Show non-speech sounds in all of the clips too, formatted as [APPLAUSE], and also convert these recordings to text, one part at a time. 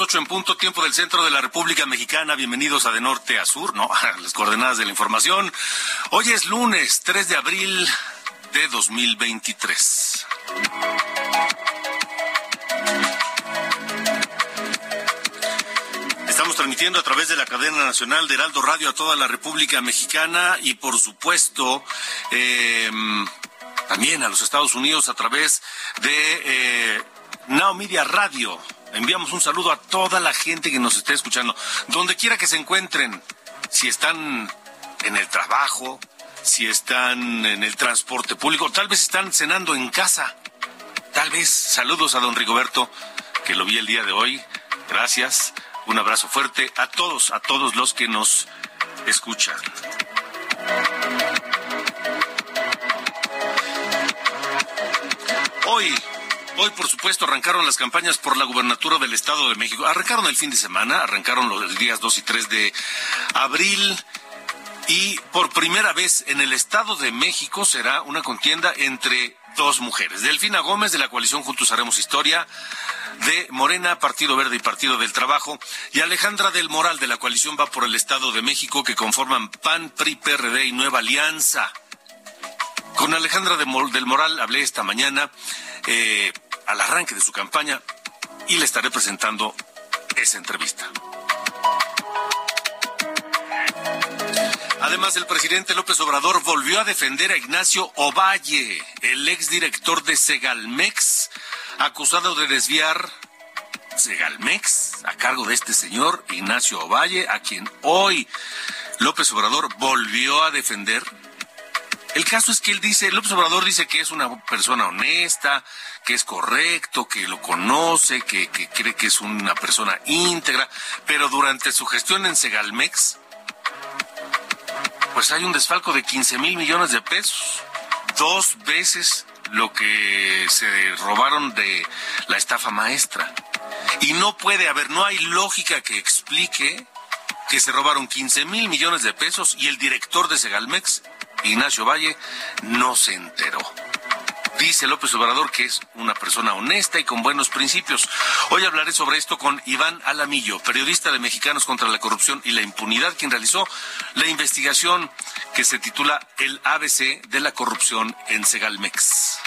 Las ocho en punto, tiempo del centro de la República Mexicana. Bienvenidos a De Norte a Sur, ¿no? [LAUGHS] Las coordenadas de la información. Hoy es lunes 3 de abril de 2023. Estamos transmitiendo a través de la cadena nacional de Heraldo Radio a toda la República Mexicana y por supuesto eh, también a los Estados Unidos a través de eh, Radio. Enviamos un saludo a toda la gente que nos esté escuchando, donde quiera que se encuentren, si están en el trabajo, si están en el transporte público, tal vez están cenando en casa. Tal vez saludos a don Rigoberto, que lo vi el día de hoy. Gracias. Un abrazo fuerte a todos, a todos los que nos escuchan. Hoy, hoy por supuesto arrancaron las campañas por la gubernatura del Estado de México. Arrancaron el fin de semana, arrancaron los días 2 y 3 de abril. Y por primera vez en el Estado de México será una contienda entre dos mujeres. Delfina Gómez de la coalición Juntos Haremos Historia, de Morena, Partido Verde y Partido del Trabajo, y Alejandra del Moral de la coalición Va por el Estado de México que conforman PAN, PRI, PRD y Nueva Alianza. Con Alejandra del Moral hablé esta mañana eh, al arranque de su campaña y le estaré presentando esa entrevista. Además, el presidente López Obrador volvió a defender a Ignacio Ovalle, el exdirector de Segalmex, acusado de desviar Segalmex a cargo de este señor Ignacio Ovalle, a quien hoy López Obrador volvió a defender. El caso es que él dice, López Obrador dice que es una persona honesta, que es correcto, que lo conoce, que, que cree que es una persona íntegra, pero durante su gestión en Segalmex, pues hay un desfalco de 15 mil millones de pesos. Dos veces lo que se robaron de la estafa maestra. Y no puede haber, no hay lógica que explique que se robaron 15 mil millones de pesos y el director de Segalmex, Ignacio Valle, no se enteró. Dice López Obrador que es una persona honesta y con buenos principios. Hoy hablaré sobre esto con Iván Alamillo, periodista de Mexicanos contra la Corrupción y la Impunidad, quien realizó la investigación que se titula El ABC de la corrupción en Segalmex.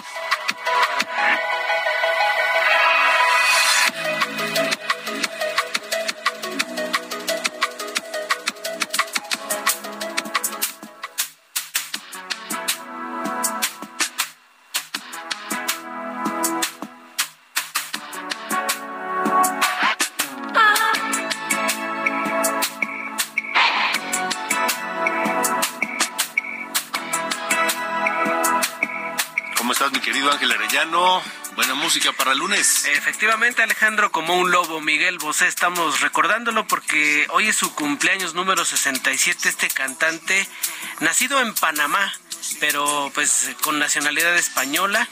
Buena música para el lunes. Efectivamente, Alejandro, como un lobo, Miguel Bosé, estamos recordándolo porque hoy es su cumpleaños número 67, este cantante, nacido en Panamá, pero pues con nacionalidad española,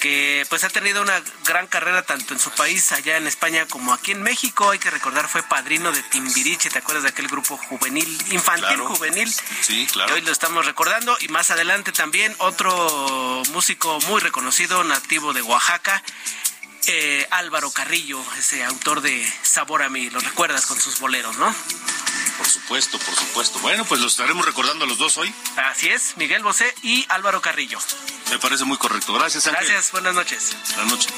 que pues ha tenido una gran carrera tanto en su país, allá en España, como aquí en México. Hay que recordar, fue padrino de Timbiriche, ¿te acuerdas de aquel grupo juvenil, infantil juvenil? Sí, claro. hoy lo estamos recordando. Y más adelante también otro músico muy reconocido, nativo de Oaxaca, eh, Álvaro Carrillo, ese autor de Sabor a mí, lo recuerdas con sus boleros, ¿no? Por supuesto, por supuesto. Bueno, pues los estaremos recordando a los dos hoy. Así es, Miguel Bosé y Álvaro Carrillo. Me parece muy correcto. Gracias, Ángel. Gracias, buenas noches. Buenas noches.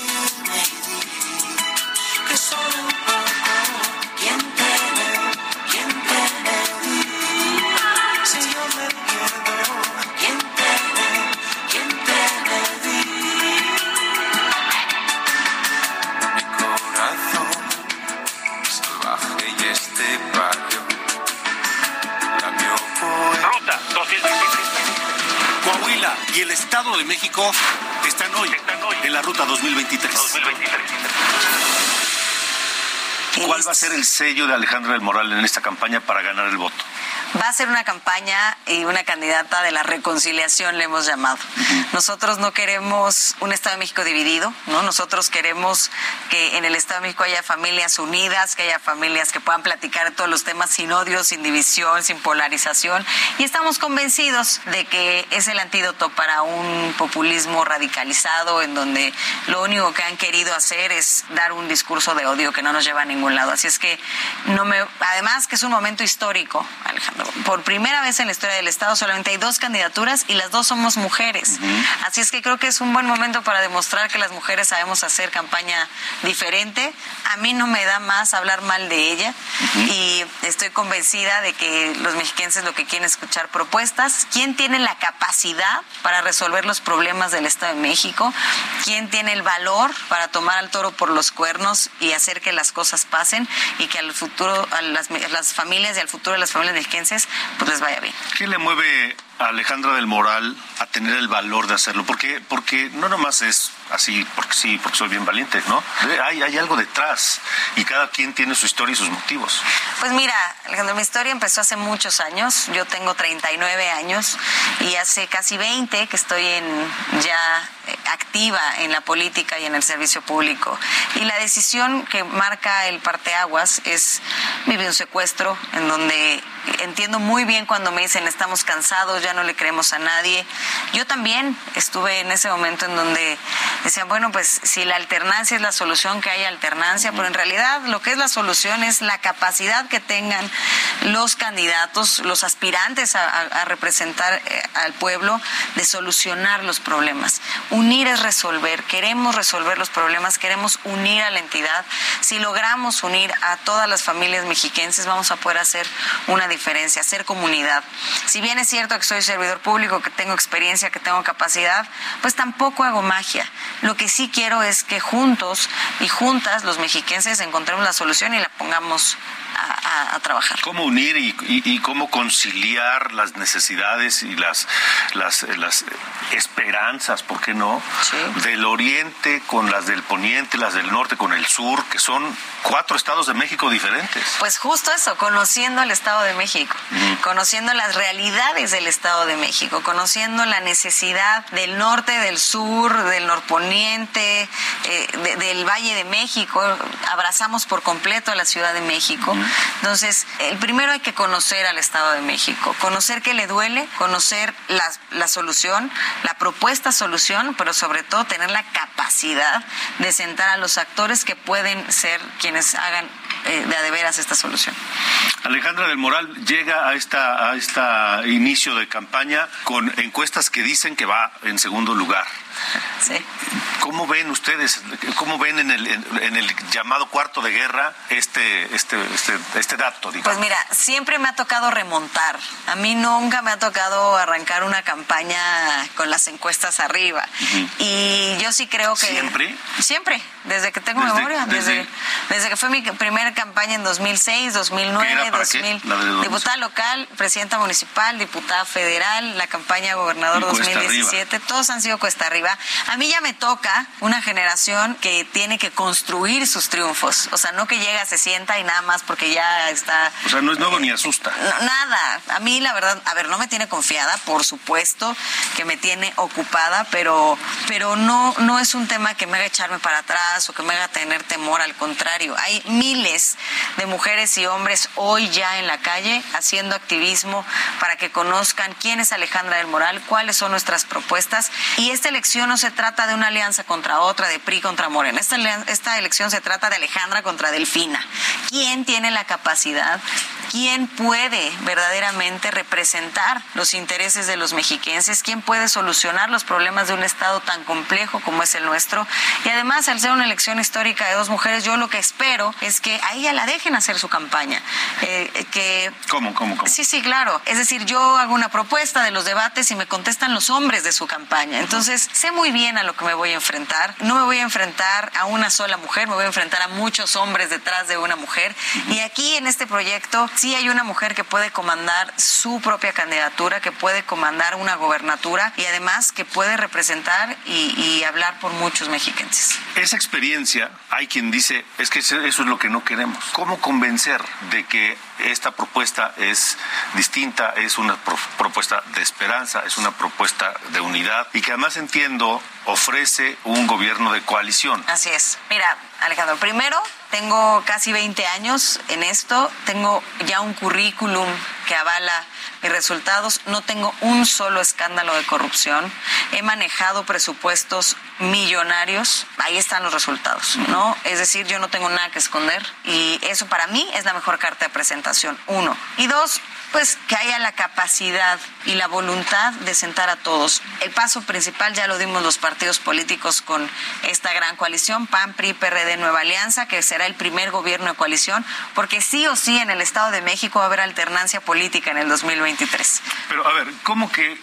2023. 2023. ¿Cuál va a ser el sello de Alejandro del Moral en esta campaña para ganar el voto? Va a ser una campaña y una candidata de la reconciliación, le hemos llamado. Nosotros no queremos un Estado de México dividido, ¿no? Nosotros queremos que en el Estado de México haya familias unidas, que haya familias que puedan platicar todos los temas sin odio, sin división, sin polarización. Y estamos convencidos de que es el antídoto para un populismo radicalizado en donde lo único que han querido hacer es dar un discurso de odio que no nos lleva a ningún lado. Así es que no me, además que es un momento histórico, Alejandro por primera vez en la historia del Estado solamente hay dos candidaturas y las dos somos mujeres. Así es que creo que es un buen momento para demostrar que las mujeres sabemos hacer campaña diferente. A mí no me da más hablar mal de ella y estoy convencida de que los mexiquenses lo que quieren es escuchar propuestas. ¿Quién tiene la capacidad para resolver los problemas del Estado de México? ¿Quién tiene el valor para tomar al toro por los cuernos y hacer que las cosas pasen y que al futuro, a las, a las familias y al futuro de las familias mexiquenses pues les vaya bien. ¿Qué le mueve Alejandra del Moral a tener el valor de hacerlo? Porque, porque no nomás es así, porque sí, porque soy bien valiente, ¿no? Hay, hay algo detrás y cada quien tiene su historia y sus motivos. Pues mira, Alejandro, mi historia empezó hace muchos años. Yo tengo 39 años y hace casi 20 que estoy en ya eh, activa en la política y en el servicio público. Y la decisión que marca el parteaguas es vivir un secuestro en donde entiendo muy bien cuando me dicen estamos cansados, ya no le creemos a nadie. Yo también estuve en ese momento en donde decían, bueno, pues si la alternancia es la solución, que haya alternancia, pero en realidad lo que es la solución es la capacidad que tengan los candidatos, los aspirantes a, representar eh, al pueblo de solucionar los problemas. Unir es resolver, queremos resolver los problemas, queremos unir a la entidad. Si logramos unir a todas las familias mexiquenses, vamos a poder hacer una diferencia, hacer comunidad. Si bien es cierto que soy servidor público, que tengo experiencia, que tengo capacidad, pues tampoco hago magia. Lo que sí quiero es que juntos y juntas los mexiquenses encontremos la solución y la pongamos a, trabajar. ¿Cómo unir y, cómo conciliar las necesidades y las, las, las esperanzas, ¿por qué no? Del oriente con las del poniente, las del norte con el sur, que son cuatro estados de México diferentes. Pues justo eso, conociendo el Estado de México, conociendo las realidades del Estado de México, conociendo la necesidad del norte, del sur, del norponiente, eh, del Valle de México, abrazamos por completo a la Ciudad de México. Entonces, el primero hay que conocer al Estado de México, conocer qué le duele, conocer la, la solución, la propuesta solución, pero sobre todo tener la capacidad de sentar a los actores que pueden ser quienes hagan eh, de a veras esta solución. Alejandra del Moral llega a esta a esta inicio de campaña con encuestas que dicen que va en segundo lugar. Sí. ¿Cómo ven ustedes, cómo ven en el, en el llamado cuarto de guerra este, este, este, este dato? Pues mira, siempre me ha tocado remontar. A mí nunca me ha tocado arrancar una campaña con las encuestas arriba. Y yo sí creo que... ¿Siempre? Siempre, desde que tengo memoria. Desde, desde, que fue mi primer primera campaña en 2006, 2009, 2000. Diputada local, presidenta municipal, diputada federal, la campaña gobernador 2017, todos han sido cuesta arriba. A mí ya me toca una generación que tiene que construir sus triunfos. O sea, no que llega, se sienta y nada más porque ya está. O sea, no es nuevo ni asusta. nada. A mí, la verdad, a ver, no me tiene confiada, por supuesto que me tiene ocupada, pero, pero no, no es un tema que me haga echarme para atrás o que me haga tener temor. Al contrario, hay miles de mujeres y hombres hoy ya en la calle haciendo activismo para que conozcan quién es Alejandra del Moral, cuáles son nuestras propuestas. Y esta elección no se trata de una alianza contra otra, de PRI contra Morena. Esta, esta elección se trata de Alejandra contra Delfina. ¿Quién tiene la capacidad? ¿Quién puede verdaderamente representar los intereses de los mexiquenses? ¿Quién puede solucionar los problemas de un Estado tan complejo como es el nuestro? Y además, al ser una elección histórica de dos mujeres, yo lo que espero es que a ella la dejen hacer su campaña. Eh, que... ¿Cómo, cómo, cómo? Sí, sí, claro. Es decir, yo hago una propuesta de los debates y me contestan los hombres de su campaña. Entonces, sé muy bien a lo que me voy a enfrentar. No me voy a enfrentar a una sola mujer, me voy a enfrentar a muchos hombres detrás de una mujer. Y aquí en este proyecto sí hay una mujer que puede comandar su propia candidatura, que puede comandar una gobernatura y además que puede representar y, hablar por muchos mexiquenses. Esa experiencia, hay quien dice, es que eso es lo que no queremos. ¿Cómo convencer de que esta propuesta es distinta, es una propuesta de esperanza, es una propuesta de unidad y que además entiendo ofrece un gobierno de coalición. Así es. Mira, Alejandro, primero tengo casi 20 años en esto, tengo ya un currículum que avala mis resultados, no tengo un solo escándalo de corrupción, he manejado presupuestos millonarios, ahí están los resultados, ¿no? Es decir, yo no tengo nada que esconder y eso para mí es la mejor carta de presentación, uno. Y dos, pues que haya la capacidad y la voluntad de sentar a todos. El paso principal ya lo dimos los partidos políticos con esta gran coalición, PAN, PRI, PRD, Nueva Alianza, que será el primer gobierno de coalición, porque sí o sí en el Estado de México va a haber alternancia política en el 2023. Pero a ver, ¿cómo que,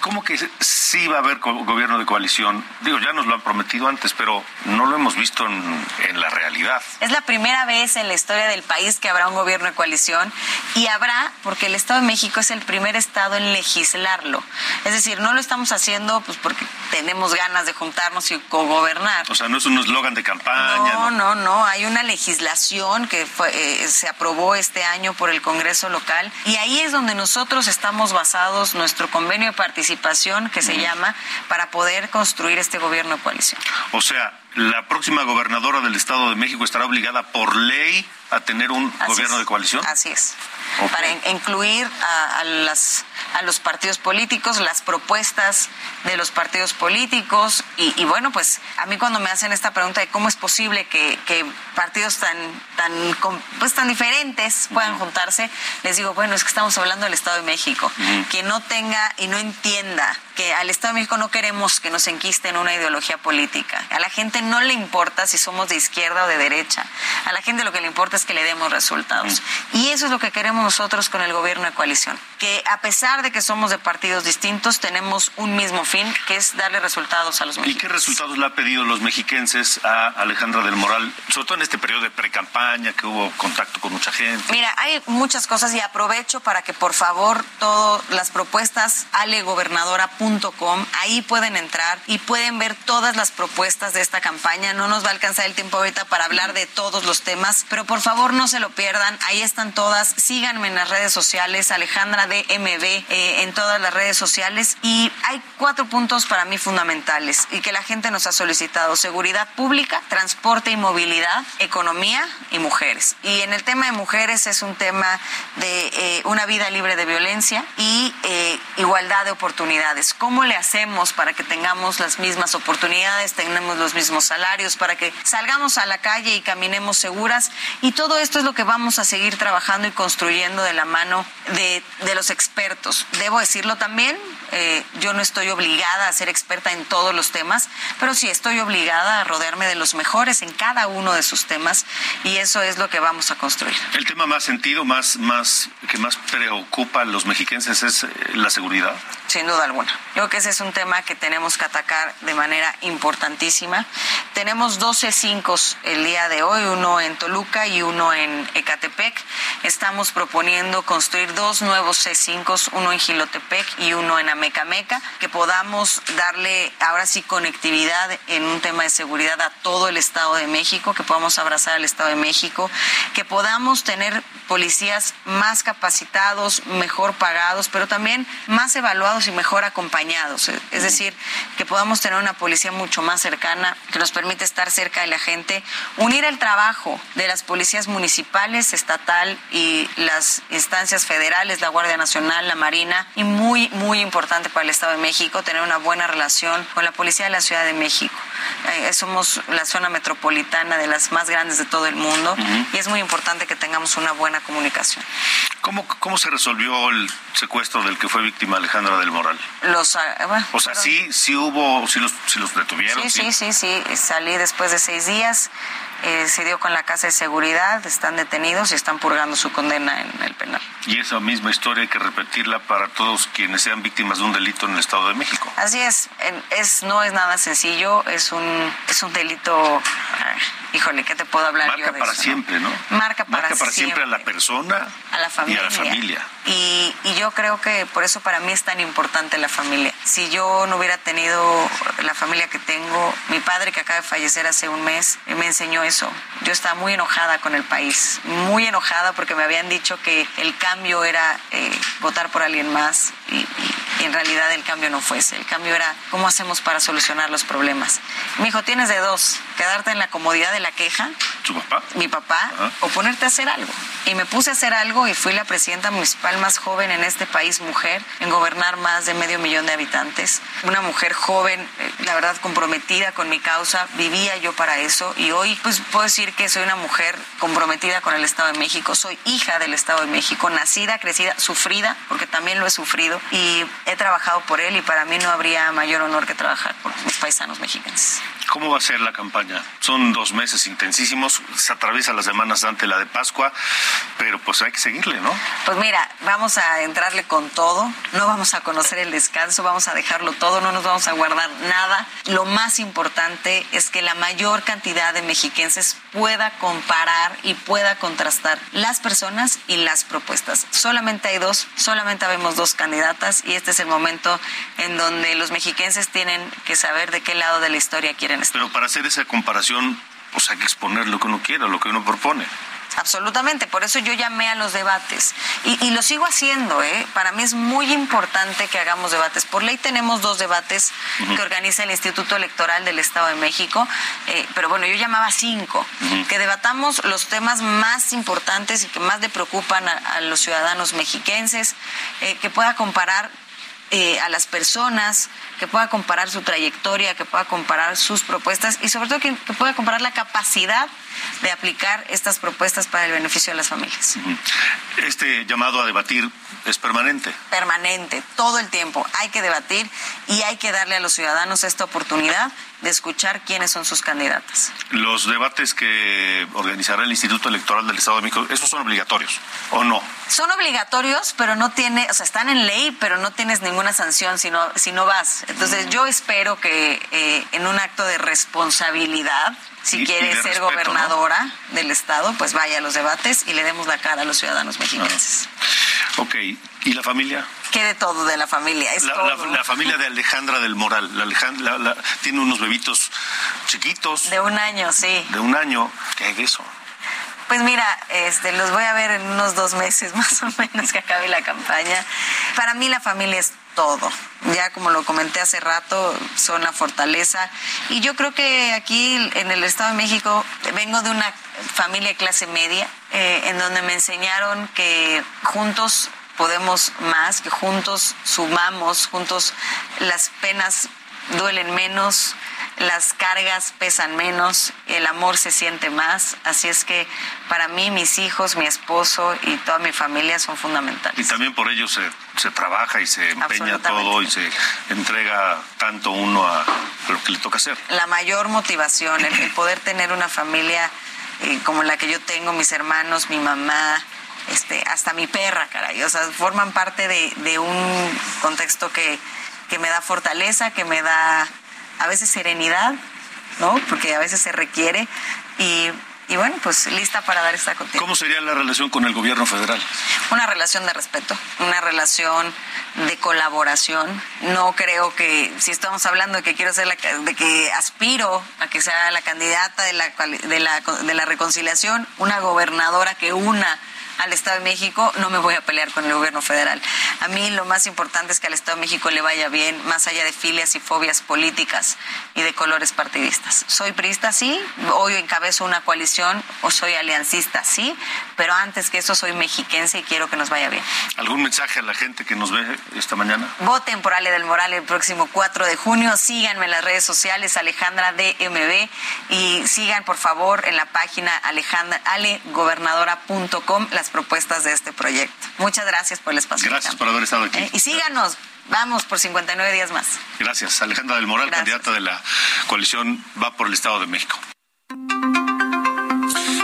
cómo que sí va a haber gobierno de coalición? Digo, ya nos lo han prometido antes, pero no lo hemos visto en, en la realidad. Es la primera vez en la historia del país que habrá un gobierno de coalición y habrá, porque el Estado de México es el primer Estado en legislarlo. Es decir, no lo estamos haciendo pues porque tenemos ganas de juntarnos y cogobernar. O sea, no es un eslogan de campaña. No, no, no, Hay una legislación que eh, se aprobó este año por el Congreso local y ahí es donde nosotros estamos basados, nuestro convenio de participación que se llama, para poder construir este gobierno de coalición. O sea, la próxima gobernadora del Estado de México estará obligada por ley a tener un gobierno de coalición. Así es. Para incluir a, las, a los partidos políticos, las propuestas de los partidos políticos. Y, bueno, pues a mí cuando me hacen esta pregunta de cómo es posible que, partidos tan, tan, pues, tan diferentes puedan juntarse, les digo, bueno, es que estamos hablando del Estado de México. Que no tenga y no entienda que al Estado de México no queremos que nos enquisten una ideología política. A la gente no le importa si somos de izquierda o de derecha. A la gente lo que le importa es que le demos resultados. Y eso es lo que queremos nosotros con el gobierno de coalición. Que a pesar de que somos de partidos distintos, tenemos un mismo fin, que es darle resultados a los mexicanos. ¿Y qué resultados le ha pedido los mexiquenses a Alejandra del Moral, sobre todo en este periodo de pre-campaña, que hubo contacto con mucha gente? Mira, hay muchas cosas y aprovecho para que por favor todas las propuestas alegobernadora.com, ahí pueden entrar y pueden ver todas las propuestas de esta campaña. No nos va a alcanzar el tiempo ahorita para hablar de todos los temas, pero por favor no se lo pierdan. Ahí están todas. Síganme en las redes sociales, Alejandra DMB, eh, en todas las redes sociales. Y hay cuatro puntos para mí fundamentales y que la gente nos ha solicitado. Seguridad pública, transporte y movilidad, economía y mujeres. Y en el tema de mujeres es un tema de eh, una vida libre de violencia y eh, igualdad de oportunidades. ¿Cómo le hacemos para que tengamos las mismas oportunidades, tengamos los mismos salarios, para que salgamos a la calle y caminemos seguras? Y todo esto es lo que vamos a seguir trabajando y construyendo de la mano de, los expertos. Debo decirlo también, eh, yo no estoy obligada a ser experta en todos los temas, pero sí estoy obligada a rodearme de los mejores en cada uno de sus temas y eso es lo que vamos a construir. El tema más sentido, más, más que más preocupa a los mexiquenses es eh, la seguridad. Sin duda alguna. Yo creo que ese es un tema que tenemos que atacar de manera importantísima. Tenemos 12 cinco el día de hoy, uno en Toluca y uno en Ecatepec. Estamos proponiendo construir dos nuevos C5, uno en Gilotepec y uno en Amecameca, que podamos darle ahora sí conectividad en un tema de seguridad a todo el Estado de México, que podamos abrazar al Estado de México, que podamos tener policías más capacitados, mejor pagados, pero también más evaluados y mejor acompañados. Es decir, que podamos tener una policía mucho más cercana, que nos permite estar cerca de la gente, unir el trabajo de las policías municipales, estatal y las instancias federales, la Guardia Nacional, la Marina, y muy, muy importante para el Estado de México, tener una buena relación con la Policía de la Ciudad de México. Eh, somos la zona metropolitana de las más grandes de todo el mundo y es muy importante que tengamos una buena comunicación. ¿Cómo, ¿Cómo se resolvió el secuestro del que fue víctima Alejandra del Moral? Los, ah, bueno, o sea, sí, sí hubo, sí los, sí los detuvieron. Sí, sí, sí, sí, salí después de seis días. Eh, se dio con la casa de seguridad, están detenidos y están purgando su condena en el penal. Y esa misma historia hay que repetirla para todos quienes sean víctimas de un delito en el Estado de México. Así es, es no es nada sencillo, es un es un delito híjole, ¿qué te puedo hablar Marca yo de para siempre, ¿no? Marca para, Marca para siempre. a la persona a la familia. y a la familia. Y, y yo creo que por eso para mí es tan importante la familia. Si yo no hubiera tenido la familia que tengo, mi padre que acaba de fallecer hace un mes, me enseñó eso. Yo estaba muy enojada con el país, muy enojada porque me habían dicho que el cambio era eh, votar por alguien más y, y, y, en realidad el cambio no fuese. El cambio era cómo hacemos para solucionar los problemas. Mi hijo, tienes de dos, quedarte en la comodidad de la queja, ¿Su papá? mi papá, o ponerte a hacer algo. Y me puse a hacer algo y fui la presidenta municipal más joven en este país, mujer, en gobernar más de medio millón de habitantes. Una mujer joven, eh, la verdad, comprometida con mi causa, vivía yo para eso y hoy pues puedo decir que soy una mujer comprometida con el Estado de México, soy hija del Estado de México, nacida, crecida, sufrida, porque también lo he sufrido y he trabajado por él y para mí no habría mayor honor que trabajar por mis paisanos mexicanos. ¿Cómo va a ser la campaña? Son dos meses intensísimos, se atraviesa las semanas ante la de Pascua, pero pues hay que seguirle, ¿no? Pues mira, vamos a entrarle con todo, no vamos a conocer el descanso, vamos a dejarlo todo, no nos vamos a guardar nada. Lo más importante es que la mayor cantidad de mexiquenses pueda comparar y pueda contrastar las personas y las propuestas. Solamente hay dos, solamente vemos dos candidatas y este es el momento en donde los mexiquenses tienen que saber de qué lado de la historia quieren estar. Pero para hacer esa comparación, pues hay que exponer lo que uno quiera, lo que uno propone. Absolutamente, por eso yo llamé a los debates y, y, lo sigo haciendo. ¿eh? Para mí es muy importante que hagamos debates. Por ley tenemos dos debates uh -huh. que organiza el Instituto Electoral del Estado de México, eh, pero bueno, yo llamaba cinco, uh -huh. que debatamos los temas más importantes y que más le preocupan a, a los ciudadanos mexiquenses, eh, que pueda comparar eh, a las personas, que pueda comparar su trayectoria, que pueda comparar sus propuestas y sobre todo que, que, pueda comparar la capacidad de aplicar estas propuestas para el beneficio de las familias. Este llamado a debatir es permanente. Permanente, todo el tiempo. Hay que debatir y hay que darle a los ciudadanos esta oportunidad de escuchar quiénes son sus candidatas. Los debates que organizará el Instituto Electoral del Estado de México, ¿esos son obligatorios o no? Son obligatorios, pero no tiene, o sea, están en ley, pero no tienes ninguna sanción si no, si no vas. Entonces, yo espero que eh, en un acto de responsabilidad, si y, quiere y ser respeto, gobernadora ¿no? del Estado, pues vaya a los debates y le demos la cara a los ciudadanos mexicanos. Ok, ¿y la familia? Quede todo de la familia. Es la, todo. La, la, familia de Alejandra del Moral. La Alejandra, la, tiene unos bebitos chiquitos. De un año, sí. De un año. ¿Qué hay de eso? Pues mira, este, los voy a ver en unos dos meses [LAUGHS] más o menos que acabe la campaña. Para mí la familia es todo. Ya como lo comenté hace rato, son la fortaleza. Y yo creo que aquí en el Estado de México vengo de una familia de clase media, eh, en donde me enseñaron que juntos podemos más, que juntos sumamos, juntos las penas duelen menos, las cargas pesan menos, el amor se siente más, así es que para mí mis hijos, mi esposo y toda mi familia son fundamentales. Y también por ello se, se trabaja y se empeña todo y se entrega tanto uno a lo que le toca hacer. La mayor motivación, el, el poder tener una familia eh, como la que yo tengo, mis hermanos, mi mamá, este, hasta mi perra, caray, o sea, forman parte de, de un contexto que que me da fortaleza, que me da a veces serenidad, ¿no? Porque a veces se requiere y y bueno, pues lista para dar esta continuidad. ¿Cómo sería la relación con el gobierno federal? Una relación de respeto, una relación de colaboración. No creo que, si estamos hablando de que quiero ser la, de que aspiro a que sea la candidata de la, de la, de la reconciliación, una gobernadora que una al Estado de México, no me voy a pelear con el gobierno federal. A mí lo más importante es que al Estado de México le vaya bien, más allá de filias y fobias políticas y de colores partidistas. Soy priista, sí, hoy encabezo una coalición o soy aliancista, sí, pero antes que eso soy mexiquense y quiero que nos vaya bien. ¿Algún mensaje a la gente que nos ve esta mañana? Voten por Ale del Moral el próximo 4 de junio, síganme en las redes sociales, Alejandra DMB, y sigan por favor en la página alejandra, alegobernadora.com las propuestas de este proyecto. Muchas gracias por el espacio. Gracias por haber estado aquí. Eh, y síganos. Vamos por 59 días más. Gracias. Alejandra del Moral, candidata de la coalición Va por el Estado de México.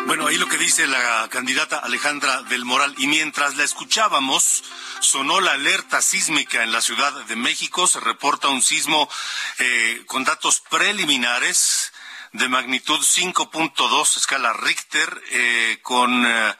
Bueno, ahí lo que dice la candidata Alejandra del Moral. Y mientras la escuchábamos, sonó la alerta sísmica en la Ciudad de México. Se reporta un sismo eh, con datos preliminares de magnitud 5.2 escala Richter eh, con eh,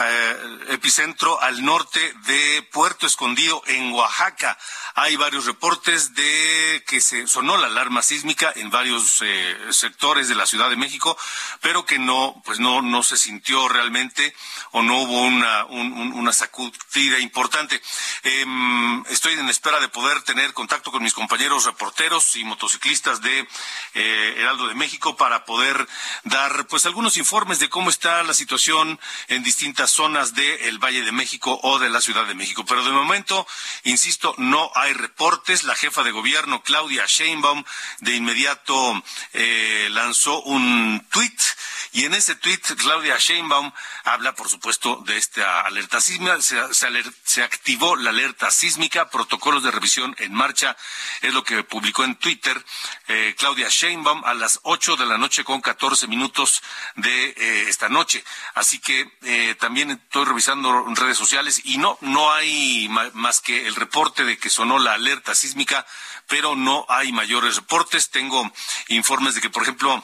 eh, epicentro al norte de Puerto Escondido en Oaxaca. Hay varios reportes de que se sonó la alarma sísmica en varios sectores de la Ciudad de México, pero que no, pues no, no se sintió realmente o no hubo una, una sacudida importante. Em, estoy en espera de poder tener contacto con mis compañeros reporteros y motociclistas de Heraldo de México para poder dar pues algunos informes de cómo está la situación en distintas zonas del Valle de México o de la Ciudad de México. Pero de momento, insisto, no hay reportes. La jefa de gobierno, Claudia Sheinbaum, de inmediato eh, lanzó un tuit y en ese tuit Claudia Sheinbaum habla, por supuesto, de esta alerta sísmica. Se, activó la alerta sísmica, protocolos de revisión en marcha, es lo que publicó en Twitter eh, Claudia Sheinbaum a las 8 de la noche con 14 minutos de eh, esta noche. Así que eh, estoy revisando redes sociales y no, no hay más que el reporte de que sonó la alerta sísmica, pero no hay mayores reportes. Tengo informes de que, por ejemplo,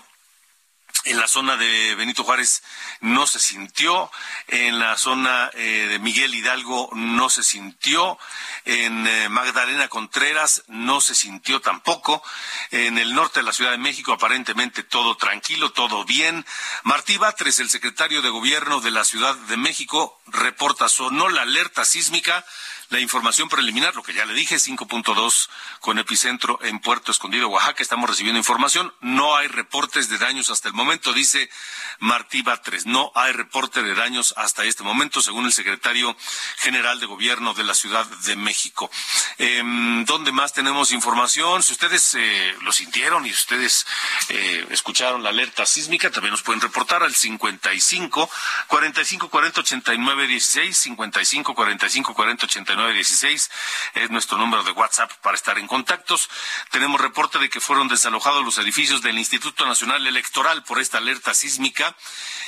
en la zona de Benito Juárez no se sintió, en la zona eh, de Miguel Hidalgo no se sintió, en eh, Magdalena Contreras no se sintió tampoco, en el norte de la Ciudad de México aparentemente todo tranquilo, todo bien. Martí Batres, el secretario de Gobierno de la Ciudad de México, reporta sonó la alerta sísmica la información preliminar, lo que ya le dije, 5.2 con epicentro en Puerto Escondido, Oaxaca. Estamos recibiendo información. No hay reportes de daños hasta el momento, dice Martí Batres. No hay reporte de daños hasta este momento, según el secretario general de Gobierno de la Ciudad de México. Em, ¿Dónde más tenemos información? Si ustedes eh, lo sintieron y ustedes eh, escucharon la alerta sísmica, también nos pueden reportar al 55 45 40 89 16, 55 45 40 89 916 es nuestro número de WhatsApp para estar en contactos. Tenemos reporte de que fueron desalojados los edificios del Instituto Nacional Electoral por esta alerta sísmica.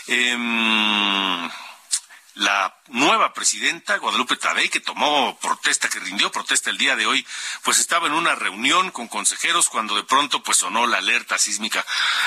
Eh, la nueva presidenta, Guadalupe Tadei, que tomó protesta, que rindió protesta el día de hoy, pues estaba en una reunión con consejeros cuando de pronto pues sonó la alerta sísmica.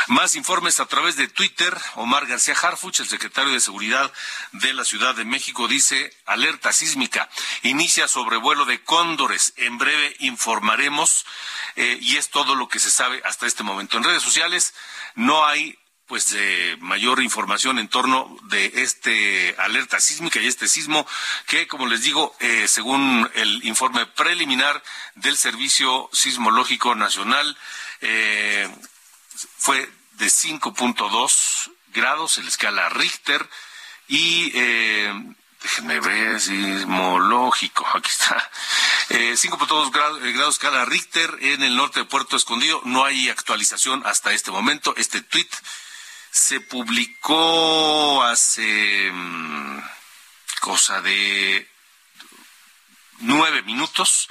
Más informes a través de Twitter. Omar García Harfuch, el secretario de Seguridad de la Ciudad de México, dice alerta sísmica. Inicia sobrevuelo de cóndores. En breve informaremos eh, y es todo lo que se sabe hasta este momento. En redes sociales no hay pues de mayor información en torno de este alerta sísmica y este sismo que como les digo eh, según el informe preliminar del servicio sismológico nacional eh, fue de 5.2 grados en la escala Richter y eh, déjenme ver sismológico aquí está. 5.2 grados, grados escala Richter en el norte de Puerto Escondido. No hay actualización hasta este momento. Este tweet se publicó hace mm, cosa de nueve minutos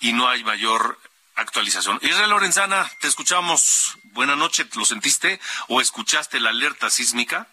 y no hay mayor actualización. Israel Lorenzana, te escuchamos. Buenas noches, ¿lo sentiste o escuchaste la alerta sísmica?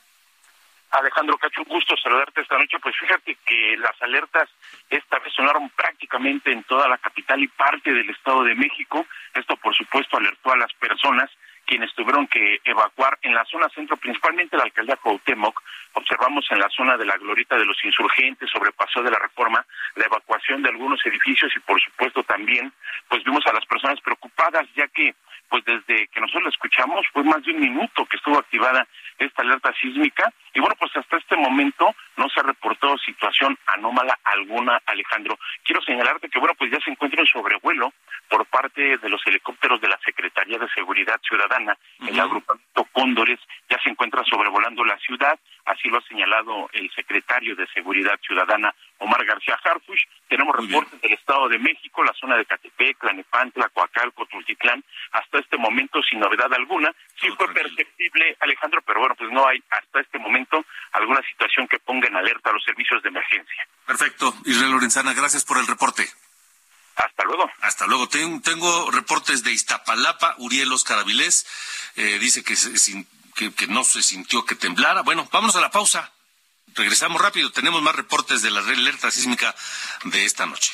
Alejandro Cacho, un gusto saludarte esta noche. Pues fíjate que las alertas esta vez sonaron prácticamente en toda la capital y parte del Estado de México. Esto, por supuesto, alertó a las personas quienes tuvieron que evacuar en la zona centro, principalmente la alcaldía Cuauhtémoc. Observamos en la zona de la glorieta de los insurgentes, sobre Paso de la Reforma, la evacuación de algunos edificios y, por supuesto, también, pues vimos a las personas preocupadas, ya que pues desde que nosotros la escuchamos fue más de un minuto que estuvo activada esta alerta sísmica y bueno, pues hasta este momento no se ha reportado situación anómala alguna, Alejandro. Quiero señalarte que bueno, pues ya se encuentra un sobrevuelo por parte de los helicópteros de la Secretaría de Seguridad Ciudadana, el agrupamiento Cóndores ya se encuentra sobrevolando la ciudad, así lo ha señalado el secretario de Seguridad Ciudadana, Omar García Harfush. Tenemos reportes del Estado de México, la zona de Catepec, Tlanepantla, Coacalco, Tultitlán, hasta este momento sin novedad alguna. Sí fue perceptible, Alejandro, pero bueno, pues no hay hasta este momento alguna situación que ponga en alerta a los servicios de emergencia. Perfecto. Israel Lorenzana, gracias por el reporte. Hasta luego. Hasta luego. Tengo, reportes de Iztapalapa, Uriel Oscar Avilés, eh, dice que, que, que no se sintió que temblara. Bueno, vamos a la pausa. Regresamos rápido. Tenemos más reportes de la alerta sísmica de esta noche.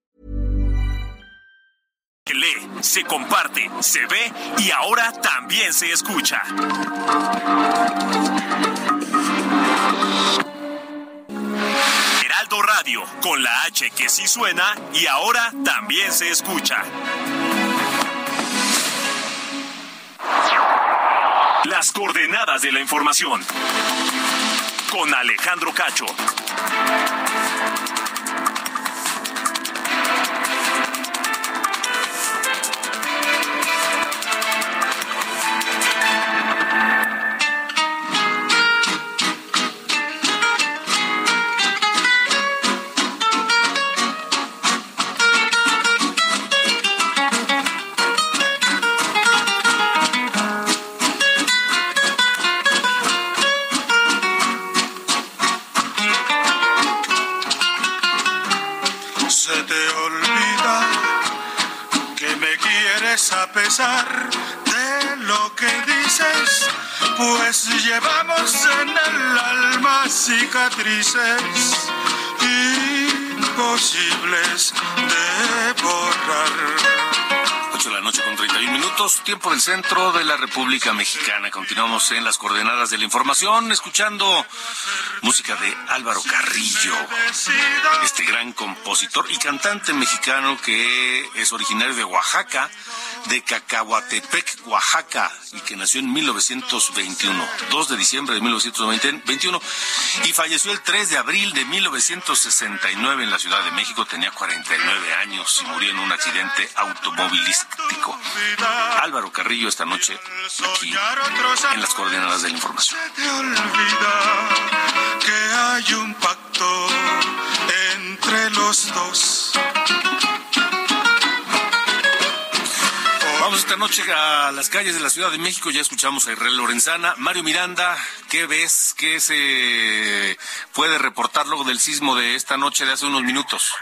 Lee, se comparte, se ve y ahora también se escucha. Heraldo Radio, con la H que sí suena y ahora también se escucha. Las coordenadas de la información. Con Alejandro Cacho. Pues llevamos en el alma cicatrices imposibles de borrar. De la noche con 31 minutos, tiempo del centro de la República Mexicana. Continuamos en las coordenadas de la información, escuchando música de Álvaro Carrillo, este gran compositor y cantante mexicano que es originario de Oaxaca, de Cacahuatepec, Oaxaca, y que nació en 1921, 2 de diciembre de 1921, y falleció el 3 de abril de 1969 en la Ciudad de México. Tenía 49 años y murió en un accidente automovilístico. Álvaro Carrillo esta noche aquí en las coordenadas de la información. te olvida que hay un pacto entre los dos. Vamos esta noche a las calles de la Ciudad de México. Ya escuchamos a Israel Lorenzana. Mario Miranda, ¿qué ves? ¿Qué se puede reportar luego del sismo de esta noche de hace unos minutos?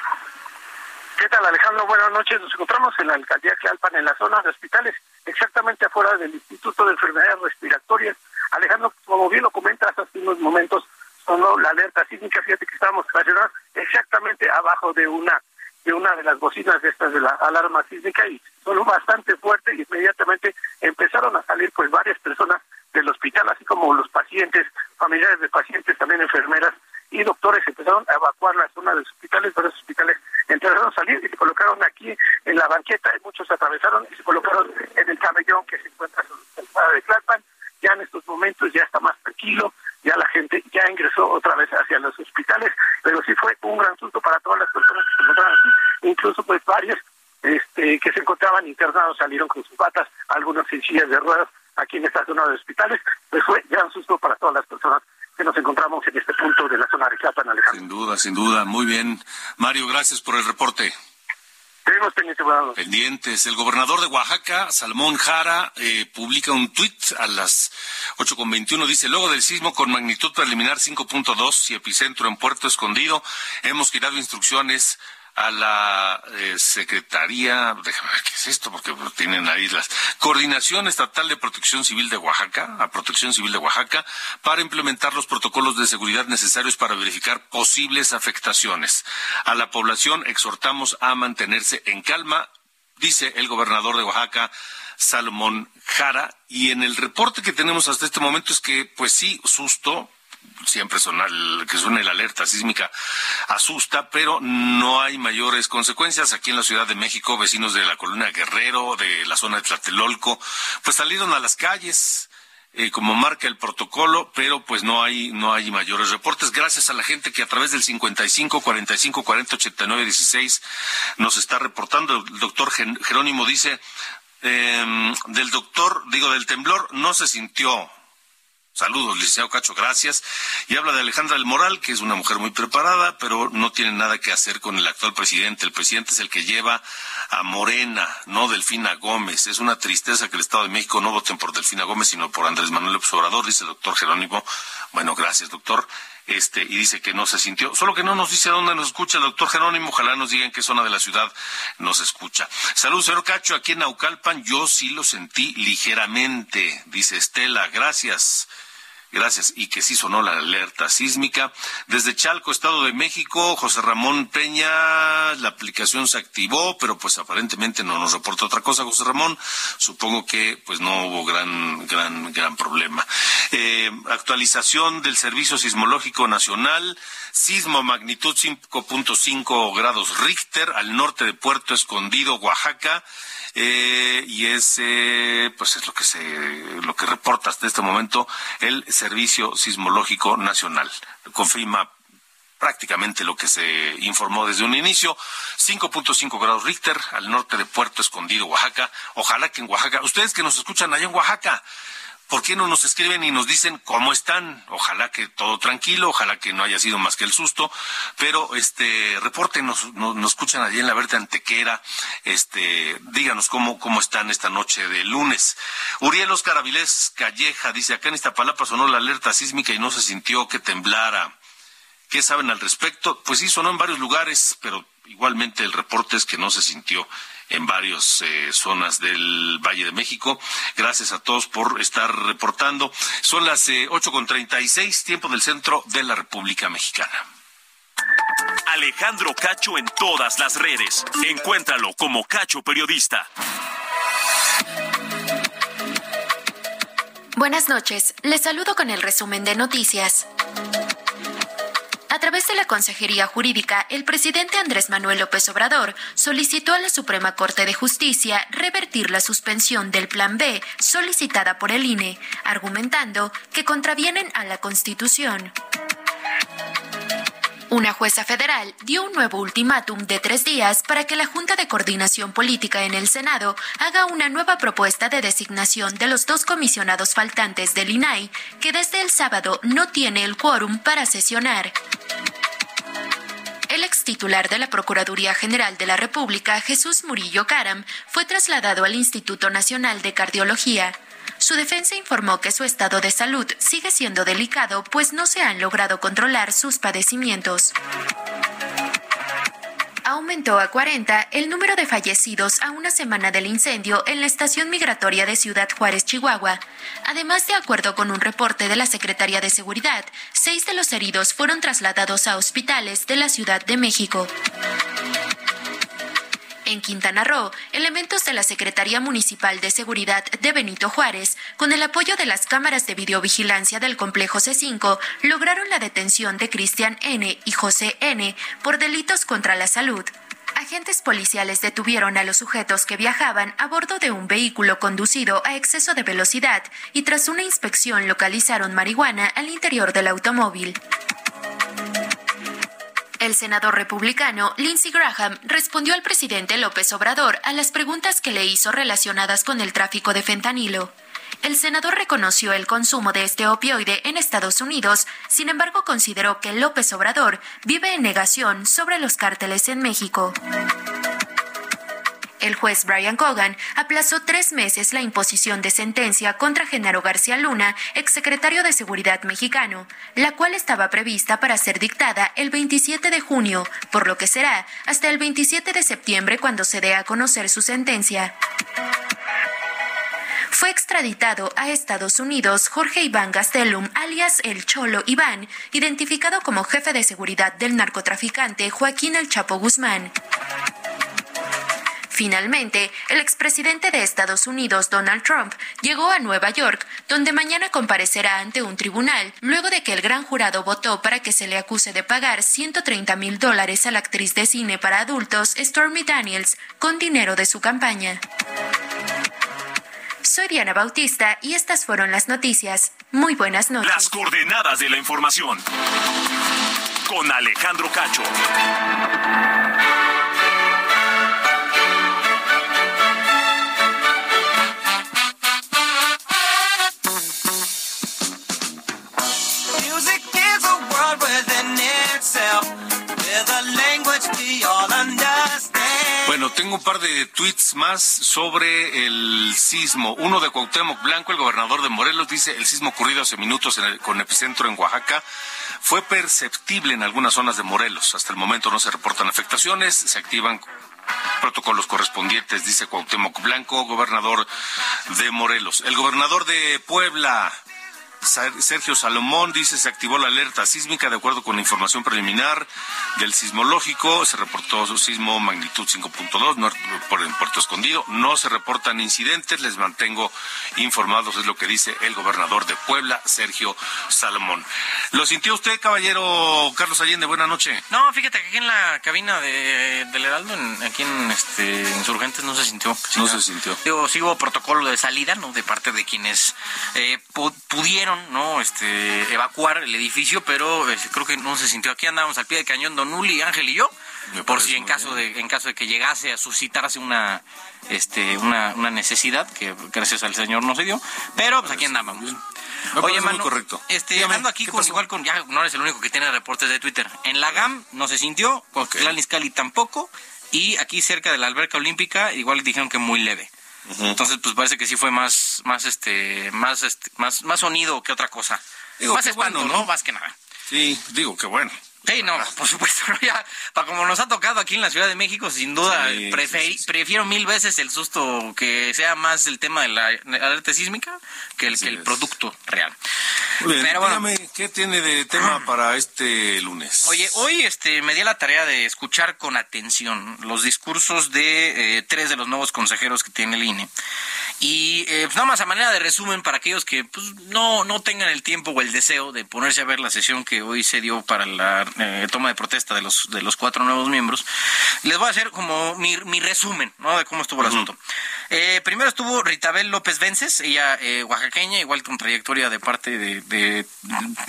¿Qué tal, Alejandro? Buenas noches. Nos encontramos en la alcaldía Tlalpan, en la zona de hospitales, exactamente afuera del Instituto de Enfermedades Respiratorias. Alejandro, como bien lo comentas hace unos momentos, sonó la alerta sísmica. Fíjate que estábamos estacionados exactamente abajo de una de una de las bocinas de estas de la alarma sísmica y sonó bastante fuerte y inmediatamente empezaron a salir pues varias personas del hospital, así como los pacientes, familiares de pacientes, también enfermeras y doctores empezaron a evacuar la zona de los hospitales, varios hospitales empezaron a salir y se colocaron aquí en la banqueta, y muchos atravesaron y se colocaron en el camellón que se encuentra en la de Tlalpan. Ya en estos momentos ya está más tranquilo, ya la gente ya ingresó otra vez hacia los hospitales, pero sí fue un gran susto para todas las personas que se encontraban aquí, incluso pues varios este, que se encontraban internados salieron con sus patas, algunos en sillas de ruedas aquí en esta zona de hospitales, pues fue gran susto para todas las personas que nos encontramos en este punto de la zona de Chiapas, Alejandro. Sin duda, muy bien. Mario, gracias por el reporte. Pendientes. El gobernador de Oaxaca, Salmón Jara, eh, publica un tuit a las 8.21. Dice, luego del sismo con magnitud preliminar 5.2 y epicentro en Puerto Escondido, hemos girado instrucciones a la eh, Secretaría, déjame ver qué es esto, porque tienen ahí las Coordinación Estatal de Protección Civil de Oaxaca, a Protección Civil de Oaxaca, para implementar los protocolos de seguridad necesarios para verificar posibles afectaciones. A la población exhortamos a mantenerse en calma, dice el gobernador de Oaxaca, Salomón Jara, y en el reporte que tenemos hasta este momento es que, pues sí, susto, siempre suena que suene la alerta sísmica asusta, pero no hay mayores consecuencias. Aquí en la Ciudad de México, vecinos de la colonia Guerrero, de la zona de Tlatelolco, pues salieron a las calles. Eh, como marca el protocolo, pero pues no hay no hay mayores reportes. Gracias a la gente que a través del 55 45 40 89 16 nos está reportando. El doctor Jerónimo dice em, del doctor, digo del temblor no se sintió Saludos, licenciado Cacho, gracias. Y habla de Alejandra del Moral, que es una mujer muy preparada, pero no tiene nada que hacer con el actual presidente. El presidente es el que lleva a Morena, no Delfina Gómez. Es una tristeza que el Estado de México no voten por Delfina Gómez, sino por Andrés Manuel López Obrador, dice el doctor Jerónimo. Bueno, gracias, doctor. Este, y dice que no se sintió, solo que no nos dice dónde nos escucha el doctor Jerónimo, ojalá nos digan qué zona de la ciudad nos escucha. Saludos, señor Cacho, aquí en Naucalpan yo sí lo sentí ligeramente, dice Estela, gracias. Gracias. Y que sí sonó la alerta sísmica. Desde Chalco, Estado de México, José Ramón Peña, la aplicación se activó, pero pues aparentemente no nos reporta otra cosa, José Ramón. Supongo que pues no hubo gran, gran, gran problema. Eh, actualización del Servicio Sismológico Nacional. Sismo magnitud 5.5 grados Richter al norte de Puerto Escondido, Oaxaca. Eh, y ese pues es lo que se lo que reporta hasta este momento el Servicio Sismológico Nacional confirma prácticamente lo que se informó desde un inicio. 5.5 grados Richter al norte de Puerto Escondido, Oaxaca. Ojalá que en Oaxaca, ustedes que nos escuchan allá en Oaxaca, ¿Por qué no nos escriben y nos dicen cómo están? Ojalá que todo tranquilo, ojalá que no haya sido más que el susto, pero este reporte nos, escuchan allí en la Verde Antequera, este, díganos cómo, cómo están esta noche de lunes. Uriel Oscar Avilés Calleja dice, acá en Iztapalapa sonó la alerta sísmica y no se sintió que temblara. ¿Qué saben al respecto? Pues sí, sonó en varios lugares, pero igualmente el reporte es que no se sintió en varias eh, zonas del Valle de México. Gracias a todos por estar reportando. Son las eh, ocho con treinta y seis, tiempo del centro de la República Mexicana. Alejandro Cacho en todas las redes. Encuéntralo como Cacho Periodista. Buenas noches. Les saludo con el resumen de noticias. A través de la Consejería Jurídica, el presidente Andrés Manuel López Obrador solicitó a la Suprema Corte de Justicia revertir la suspensión del Plan B solicitada por el INE, argumentando que contravienen a la Constitución. Una jueza federal dio un nuevo ultimátum de tres días para que la Junta de Coordinación Política en el Senado haga una nueva propuesta de designación de los dos comisionados faltantes del INAI, que desde el sábado no tiene el quórum para sesionar. El ex titular de la Procuraduría General de la República, Jesús Murillo Caram, fue trasladado al Instituto Nacional de Cardiología. Su defensa informó que su estado de salud sigue siendo delicado, pues no se han logrado controlar sus padecimientos aumentó a 40 el número de fallecidos a una semana del incendio en la estación migratoria de Ciudad Juárez, Chihuahua. Además, de acuerdo con un reporte de la Secretaría de Seguridad, seis de los heridos fueron trasladados a hospitales de la Ciudad de México. En Quintana Roo, elementos de la Secretaría Municipal de Seguridad de Benito Juárez, con el apoyo de las cámaras de videovigilancia del complejo C5, lograron la detención de Cristian N. y José N. por delitos contra la salud. Agentes policiales detuvieron a los sujetos que viajaban a bordo de un vehículo conducido a exceso de velocidad y tras una inspección localizaron marihuana al interior del automóvil. El senador republicano Lindsey Graham respondió al presidente López Obrador a las preguntas que le hizo relacionadas con el tráfico de fentanilo. El senador reconoció el consumo de este opioide en Estados Unidos, sin embargo consideró que López Obrador vive en negación sobre los cárteles en México. El juez Brian Cogan aplazó tres meses la imposición de sentencia contra Genaro García Luna, exsecretario de Seguridad mexicano, la cual estaba prevista para ser dictada el 27 de junio, por lo que será hasta el 27 de septiembre cuando se dé a conocer su sentencia fue extraditado a Estados Unidos Jorge Iván Gastelum, alias El Cholo Iván, identificado como jefe de seguridad del narcotraficante Joaquín El Chapo Guzmán. Finalmente, el expresidente de Estados Unidos, Donald Trump, llegó a Nueva York, donde mañana comparecerá ante un tribunal, luego de que el gran jurado votó para que se le acuse de pagar 130 mil dólares a la actriz de cine para adultos Stormy Daniels con dinero de su campaña. Soy Diana Bautista y estas fueron las noticias. Muy buenas noches. Las coordenadas de la información. Con Alejandro Cacho. Tengo un par de tweets más sobre el sismo. Uno de Cuauhtémoc Blanco, el gobernador de Morelos, dice el sismo ocurrido hace minutos con epicentro en Oaxaca fue perceptible en algunas zonas de Morelos. Hasta el momento no se reportan afectaciones, se activan protocolos correspondientes, dice Cuauhtémoc Blanco, gobernador de Morelos. El gobernador de Puebla, Sergio Salomón dice se activó la alerta sísmica de acuerdo con la información preliminar del sismológico. Se reportó su sismo magnitud 5.2 por en Puerto Escondido. No se reportan incidentes. Les mantengo informados. Es lo que dice el gobernador de Puebla, Sergio Salomón. ¿Lo sintió usted, caballero Carlos Allende? Buenas noches. No, fíjate que aquí en la cabina de, del Heraldo, aquí en este, Insurgentes, no se sintió. No se sintió. Digo, sí hubo protocolo de salida, ¿no? De parte de quienes eh, pudieron no este evacuar el edificio pero este, creo que no se sintió aquí andábamos al pie del cañón Don Uli Ángel y yo por si en caso de en caso de que llegase a suscitarse una este una, una necesidad que gracias al señor no se dio pero pues aquí andábamos Oye, mano, correcto. Este, ando aquí con, igual con, ya no eres el único que tiene reportes de Twitter. En la GAM no se sintió, okay. la Cali tampoco, y aquí cerca de la alberca olímpica igual dijeron que muy leve. Entonces, pues parece que sí fue más, más, este, más, este, más, más sonido que otra cosa. más espanto, ¿no? Más que nada. Sí, digo que bueno. Sí, no, por supuesto, [LAUGHS] ya, para como nos ha tocado aquí en la Ciudad de México, sin duda, prefiero mil veces el susto que sea más el tema de la alerta sísmica que el, que el producto real. Pero bueno, ¿qué tiene de tema [CLEARS THROAT] para este lunes? Oye, hoy este, me di la tarea de escuchar con atención los discursos de eh, tres de los nuevos consejeros que tiene el INE. Y eh, pues nada más a manera de resumen para aquellos que pues, no, no tengan el tiempo o el deseo de ponerse a ver la sesión que hoy se dio para la eh, toma de protesta de los, de los cuatro nuevos miembros, les voy a hacer como mi, mi resumen ¿no? de cómo estuvo el asunto. Eh, primero estuvo Ritabel López Vences, ella oaxaqueña, igual con trayectoria de parte de,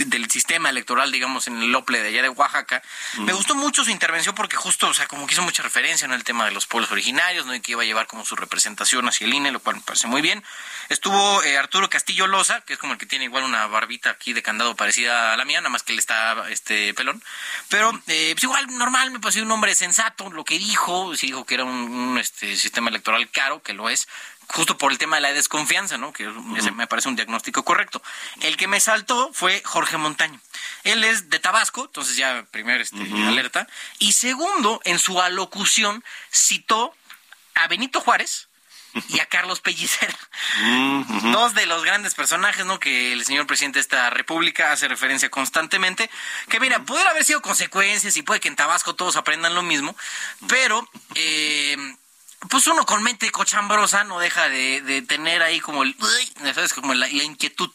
del sistema electoral, digamos, en el Lople de allá de Oaxaca. Me gustó mucho su intervención porque justo, o sea, como que hizo mucha referencia en el tema de los pueblos originarios, ¿no? y que iba a llevar como su representación hacia el INE, lo cual me parece muy bien. Estuvo eh, Arturo Castillo Loza, que es como el que tiene igual una barbita aquí de candado parecida a la mía, nada más que él está este pelón. Pero eh, pues igual normal, me pareció un hombre sensato, lo que dijo, sí dijo que era un, este, sistema electoral caro, que lo es, justo por el tema de la desconfianza, ¿no? Que me parece un diagnóstico correcto. El que me saltó fue Jorge Montaño. Él es de Tabasco, entonces ya primer este, alerta. Y segundo, en su alocución citó a Benito Juárez, y a Carlos Pellicer. Dos de los grandes personajes, ¿no? Que el señor presidente de esta república hace referencia constantemente. Que mira, puede haber sido consecuencias y puede que en Tabasco todos aprendan lo mismo, pero eh, pues uno con mente cochambrosa no deja de, tener ahí como el, ¿sabes? Como la, inquietud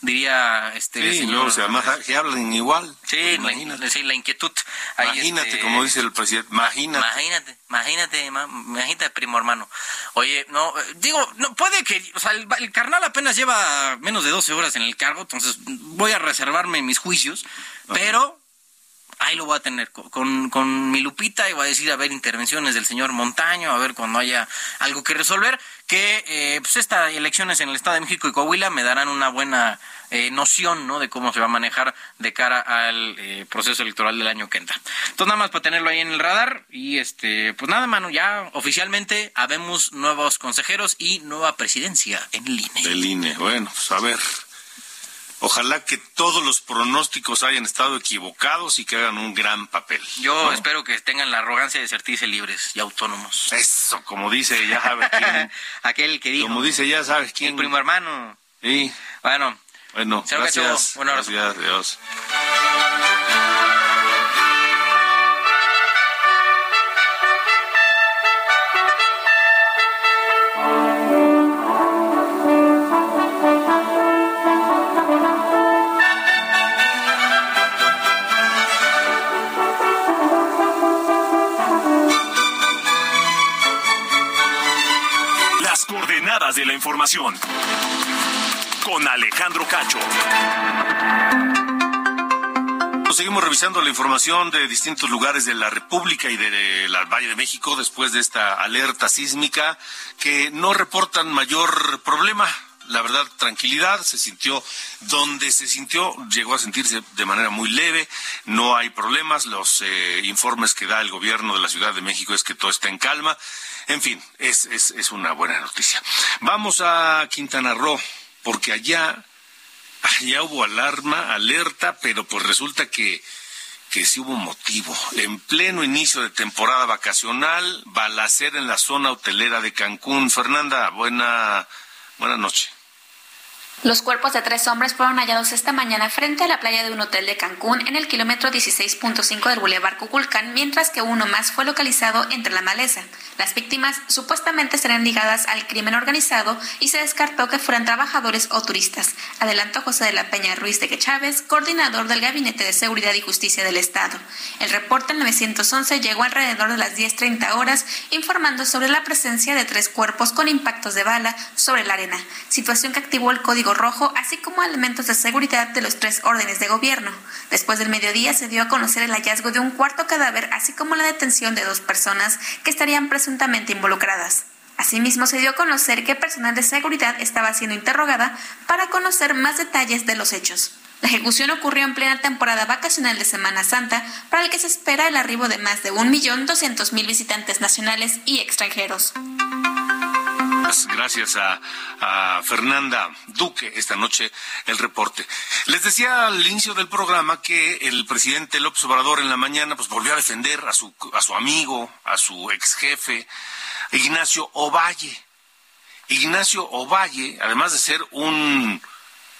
diría este sí, señor, que hablan igual. Sí, imagínate. sí, la inquietud. imagínate, este, como dice el presidente, imagínate. Imagínate, imagínate, imagínate, primo hermano. Oye, no, digo, no puede que, o sea, el, el, carnal apenas lleva menos de 12 horas en el cargo, entonces voy a reservarme mis juicios, pero ahí lo voy a tener con, con mi lupita y voy a decir a ver intervenciones del señor Montaño, a ver cuando haya algo que resolver, que eh, pues estas elecciones en el Estado de México y Coahuila me darán una buena eh, noción ¿no? de cómo se va a manejar de cara al eh, proceso electoral del año que entra. Entonces nada más para tenerlo ahí en el radar y este pues nada mano, ya oficialmente habemos nuevos consejeros y nueva presidencia en el INE. Del INE, bueno, pues a ver. Ojalá que todos los pronósticos hayan estado equivocados y que hagan un gran papel. Yo espero que tengan la arrogancia de sentirse libres y autónomos. Eso, como dice, ya sabes quién. [LAUGHS] Aquel que dijo. Como dice, ya sabes quién. El primo hermano. Sí. Bueno. Bueno, gracias. Gracias, De la información. Con Alejandro Cacho. Seguimos revisando la información de distintos lugares de la República y del Valle de México después de esta alerta sísmica que no reportan mayor problema la verdad, tranquilidad, se sintió donde se sintió, llegó a sentirse de manera muy leve, no hay problemas, los eh, informes que da el gobierno de la Ciudad de México es que todo está en calma, en fin, es, es, es una buena noticia. Vamos a Quintana Roo, porque allá, allá hubo alarma, alerta, pero pues resulta que que sí hubo motivo. En pleno inicio de temporada vacacional, balacera en la zona hotelera de Cancún. Fernanda, buena, buena noche. Los cuerpos de tres hombres fueron hallados esta mañana frente a la playa de un hotel de Cancún en el kilómetro 16.5 del Boulevard Cuculcán, mientras que uno más fue localizado entre la maleza. Las víctimas supuestamente serían ligadas al crimen organizado y se descartó que fueran trabajadores o turistas, adelantó José de la Peña Ruiz de Chávez, coordinador del Gabinete de Seguridad y Justicia del Estado. El reporte 911 llegó alrededor de las 10.30 horas informando sobre la presencia de tres cuerpos con impactos de bala sobre la arena, situación que activó el Código Rojo, así como elementos de seguridad de los tres órdenes de gobierno. Después del mediodía se dio a conocer el hallazgo de un cuarto cadáver, así como la detención de dos personas que estarían presuntamente involucradas. Asimismo, se dio a conocer que personal de seguridad estaba siendo interrogada para conocer más detalles de los hechos. La ejecución ocurrió en plena temporada vacacional de Semana Santa, para el que se espera el arribo de más de 1.200.000 visitantes nacionales y extranjeros. Gracias a, Fernanda Duque esta noche el reporte. Les decía al inicio del programa que el presidente López Obrador en la mañana pues volvió a defender a su, a su amigo, a su ex jefe, Ignacio Ovalle. Ignacio Ovalle, además de ser un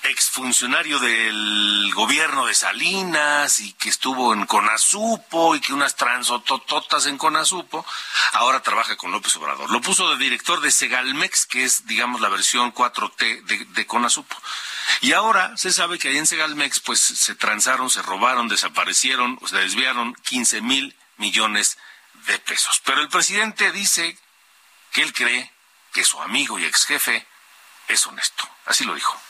exfuncionario del gobierno de Salinas y que estuvo en Conasupo y que unas transotototas en Conasupo, ahora trabaja con López Obrador. Lo puso de director de Segalmex, que es, digamos, la versión 4T de, de Conasupo. Y ahora se sabe que ahí en Segalmex, pues se transaron, se robaron, desaparecieron, se desviaron 15 mil millones de pesos. Pero el presidente dice que él cree que su amigo y ex jefe es honesto. Así lo dijo.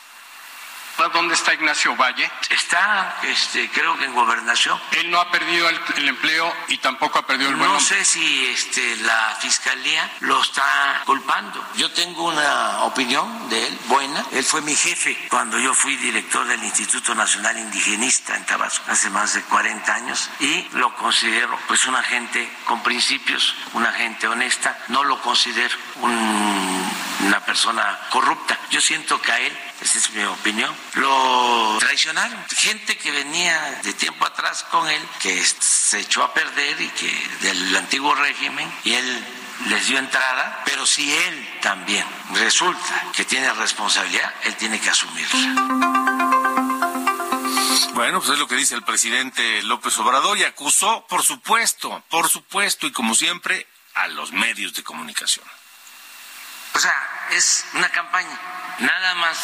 ¿Dónde está Ignacio Valle? Está, este, creo que en gobernación. Él no ha perdido el, empleo y tampoco ha perdido el No sé si este, la fiscalía lo está culpando. Yo tengo una opinión de él buena. Él fue mi jefe cuando yo fui director del Instituto Nacional Indigenista en Tabasco hace más de 40 años y lo considero pues una gente con principios, una gente honesta. No lo considero una persona corrupta. Yo siento que a él esa es mi opinión, lo traicionaron. Gente que venía de tiempo atrás con él, que se echó a perder y que del antiguo régimen, y él les dio entrada, pero si él también resulta que tiene responsabilidad, él tiene que asumirla. Bueno, pues es lo que dice el presidente López Obrador y acusó, por supuesto, por supuesto, y como siempre, a los medios de comunicación. O sea, es una campaña. Nada más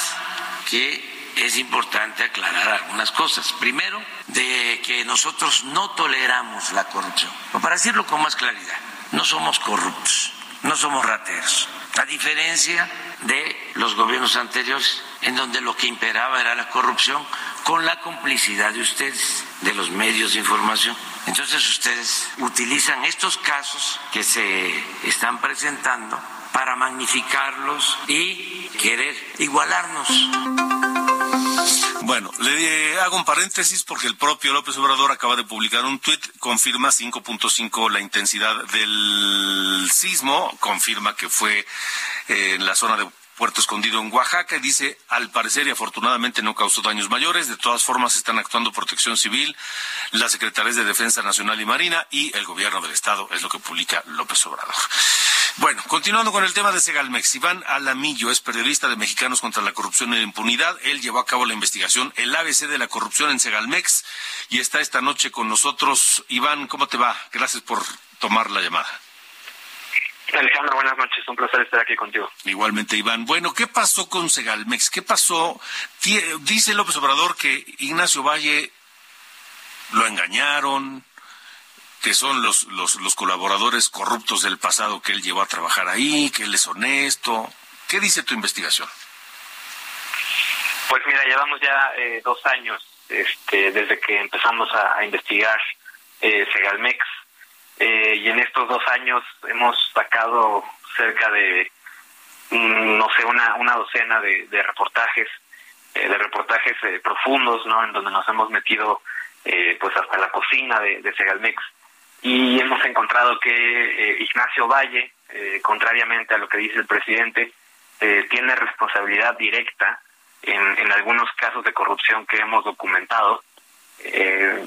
que es importante aclarar algunas cosas. Primero, de que nosotros no toleramos la corrupción. O para decirlo con más claridad, no somos corruptos, no somos rateros. A diferencia de los gobiernos anteriores, en donde lo que imperaba era la corrupción, con la complicidad de ustedes, de los medios de información. Entonces ustedes utilizan estos casos que se están presentando para magnificarlos y querer igualarnos. Bueno, le hago un paréntesis porque el propio López Obrador acaba de publicar un tuit, confirma 5.5 la intensidad del sismo, confirma que fue eh, en la zona de Puerto Escondido en Oaxaca y dice, al parecer y afortunadamente no causó daños mayores, de todas formas están actuando Protección Civil, las Secretarías de Defensa Nacional y Marina y el Gobierno del Estado, es lo que publica López Obrador. Bueno, continuando con el tema de Segalmex, Iván Alamillo es periodista de Mexicanos contra la Corrupción y la Impunidad. Él llevó a cabo la investigación, el ABC de la corrupción en Segalmex, y está esta noche con nosotros. Iván, ¿cómo te va? Gracias por tomar la llamada. Alejandro, buenas noches. Un placer estar aquí contigo. Igualmente, Iván. Bueno, ¿qué pasó con Segalmex? ¿Qué pasó? Dice López Obrador que Ignacio Valle lo engañaron, que son los, los, los colaboradores corruptos del pasado que él llevó a trabajar ahí, que él es honesto. ¿Qué dice tu investigación? Pues mira, llevamos ya eh, dos años este, desde que empezamos a, investigar eh, Segalmex eh, y en estos dos años hemos sacado cerca de, mm, no sé, una, una docena de, reportajes, de reportajes eh, profundos, ¿no? En donde nos hemos metido pues hasta la cocina de Segalmex y hemos encontrado que Ignacio Valle, contrariamente a lo que dice el presidente, tiene responsabilidad directa en, en algunos casos de corrupción que hemos documentado.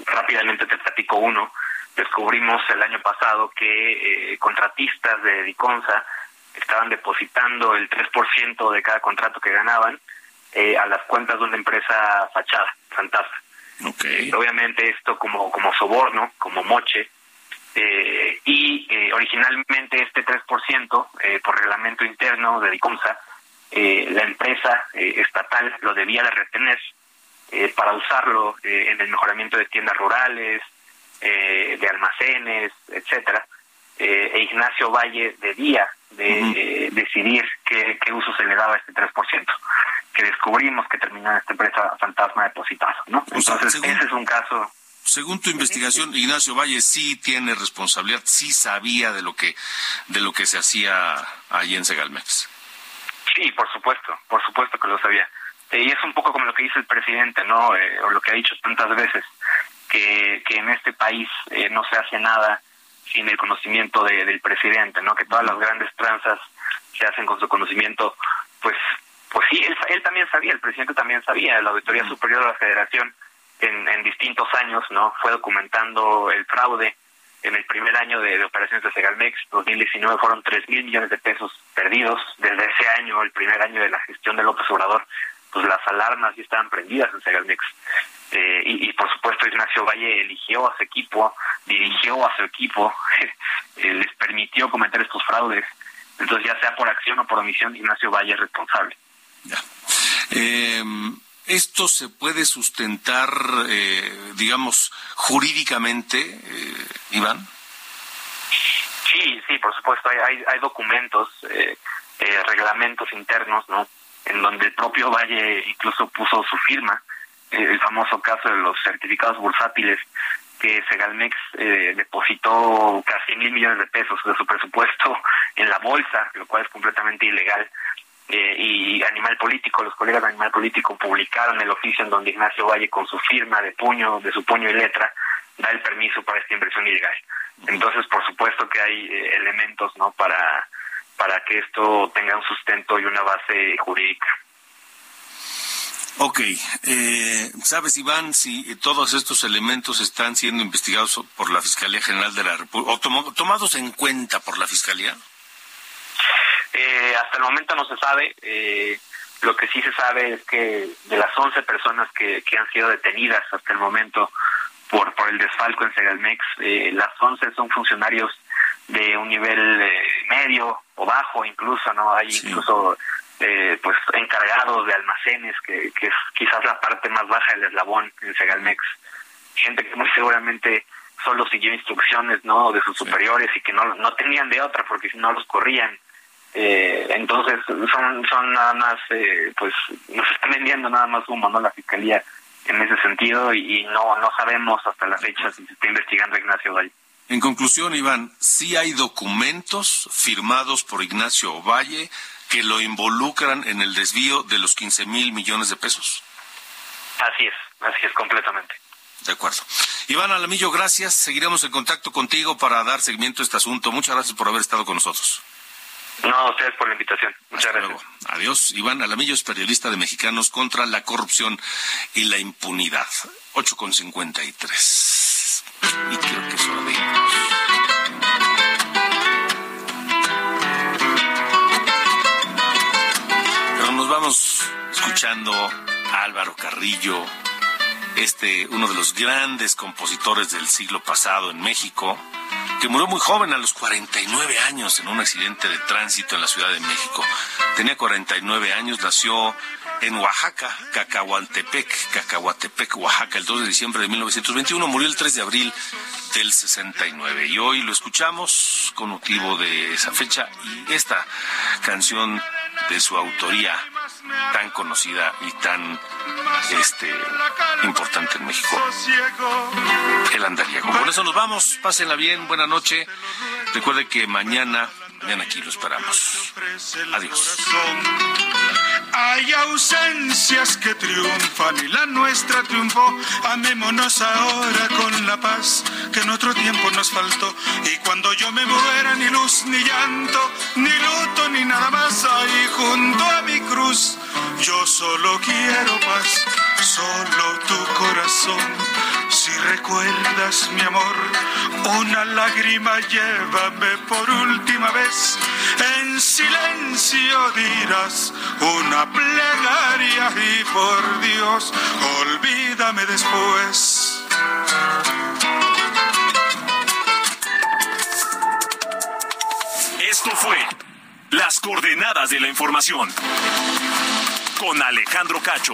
rápidamente te platico uno descubrimos el año pasado que eh, contratistas de Diconsa estaban depositando el 3% de cada contrato que ganaban eh, a las cuentas de una empresa fachada, Fantasma. Okay. obviamente esto como, como soborno, como moche, eh, y originalmente este 3%, por reglamento interno de Diconsa, la empresa estatal lo debía de retener para usarlo en el mejoramiento de tiendas rurales, eh, de almacenes, etcétera, eh, e Ignacio Valle debía de eh, decidir qué, uso se le daba a este 3%, que descubrimos que terminó en esta empresa fantasma depositado, ¿no? Entonces, ese es un caso según tu investigación, Ignacio Valle sí tiene responsabilidad, sí sabía de lo que de lo que se hacía allí en Segalmex. Sí, por supuesto, por supuesto que lo sabía. y es un poco como lo que dice el presidente, ¿no? o lo que ha dicho tantas veces que, en este país eh, no se hace nada sin el conocimiento del presidente, ¿no? Que todas las grandes tranzas se hacen con su conocimiento, pues, pues sí, él, también sabía, el presidente también sabía, la Auditoría Superior de la Federación en, en distintos años, ¿no? Fue documentando el fraude en el primer año de, operaciones de Segalmex, 2019 fueron 3 mil millones de pesos perdidos. Desde ese año, el primer año de la gestión de López Obrador, pues las alarmas ya estaban prendidas en Segalmex. Eh, y, por supuesto Ignacio Valle eligió a su equipo, dirigió a su equipo, [LAUGHS] eh, les permitió cometer estos fraudes. Entonces ya sea por acción o por omisión, Ignacio Valle es responsable. Em, ¿Esto se puede sustentar, eh, digamos, jurídicamente, Iván? Sí, sí, por supuesto. Hay, hay, documentos, reglamentos internos, ¿no? En donde el propio Valle incluso puso su firma el famoso caso de los certificados bursátiles que Segalmex eh, depositó casi mil millones de pesos de su presupuesto en la bolsa, lo cual es completamente ilegal. Eh, y Animal Político, los colegas de Animal Político publicaron el oficio en donde Ignacio Valle con su firma de puño, de su puño y letra, da el permiso para esta inversión ilegal. Entonces, por supuesto que hay eh, elementos, ¿no? Para para que esto tenga un sustento y una base jurídica. Ok, eh, ¿sabes, Iván, si todos estos elementos están siendo investigados por la Fiscalía General de la República o tomados en cuenta por la Fiscalía? Eh, hasta el momento no se sabe. Eh, lo que sí se sabe es que de las 11 personas que, que han sido detenidas hasta el momento por, por el desfalco en Segalmex, las 11 son funcionarios de un nivel eh, medio o bajo incluso, ¿no? Hay incluso eh, pues encargados de almacenes, que, que es quizás la parte más baja del eslabón en Segalmex. Gente que muy seguramente solo siguió instrucciones, ¿no? De sus superiores y que no, no tenían de otra porque si no los corrían. Eh, entonces son son nada más eh, pues nos están vendiendo nada más humo no la fiscalía en ese sentido y, no no sabemos hasta la fecha si se está investigando Ignacio Valle en conclusión Iván sí hay documentos firmados por Ignacio Valle que lo involucran en el desvío de los 15 mil millones de pesos así es así es completamente de acuerdo. Iván Alamillo, gracias. Seguiremos en contacto contigo para dar seguimiento a este asunto. Muchas gracias por haber estado con nosotros. No, a ustedes por la invitación. Muchas gracias. Luego. Adiós. Iván Alamillo es periodista de Mexicanos contra la corrupción y la impunidad. 8 con 53. Y creo que es hora de irnos. Pero nos vamos escuchando a Álvaro Carrillo, este, uno de los grandes compositores del siglo pasado en México murió muy joven a los 49 años en un accidente de tránsito en la Ciudad de México. Tenía 49 años, nació en Oaxaca, Cacahuantepec, Cacahuatepec, Oaxaca, el 2 de diciembre de 1921, murió el 3 de abril del 69. Y hoy lo escuchamos con motivo de esa fecha y esta canción de su autoría tan conocida y tan este importante en México, el andariego. Con eso nos vamos, pásenla bien, buena noche. Recuerde que mañana, mañana aquí lo esperamos. Adiós. Hay ausencias que triunfan y la nuestra triunfó. Amémonos ahora con la paz que en otro tiempo nos faltó. Y cuando yo me muera, ni luz, ni llanto, ni luto, ni nada más ahí junto a mi cruz. Yo solo quiero paz, solo tu corazón. Si recuerdas mi amor, una lágrima llévame por última vez. En silencio dirás una plegaria y por Dios, olvídame después. Esto fue Las coordenadas de la información con Alejandro Cacho.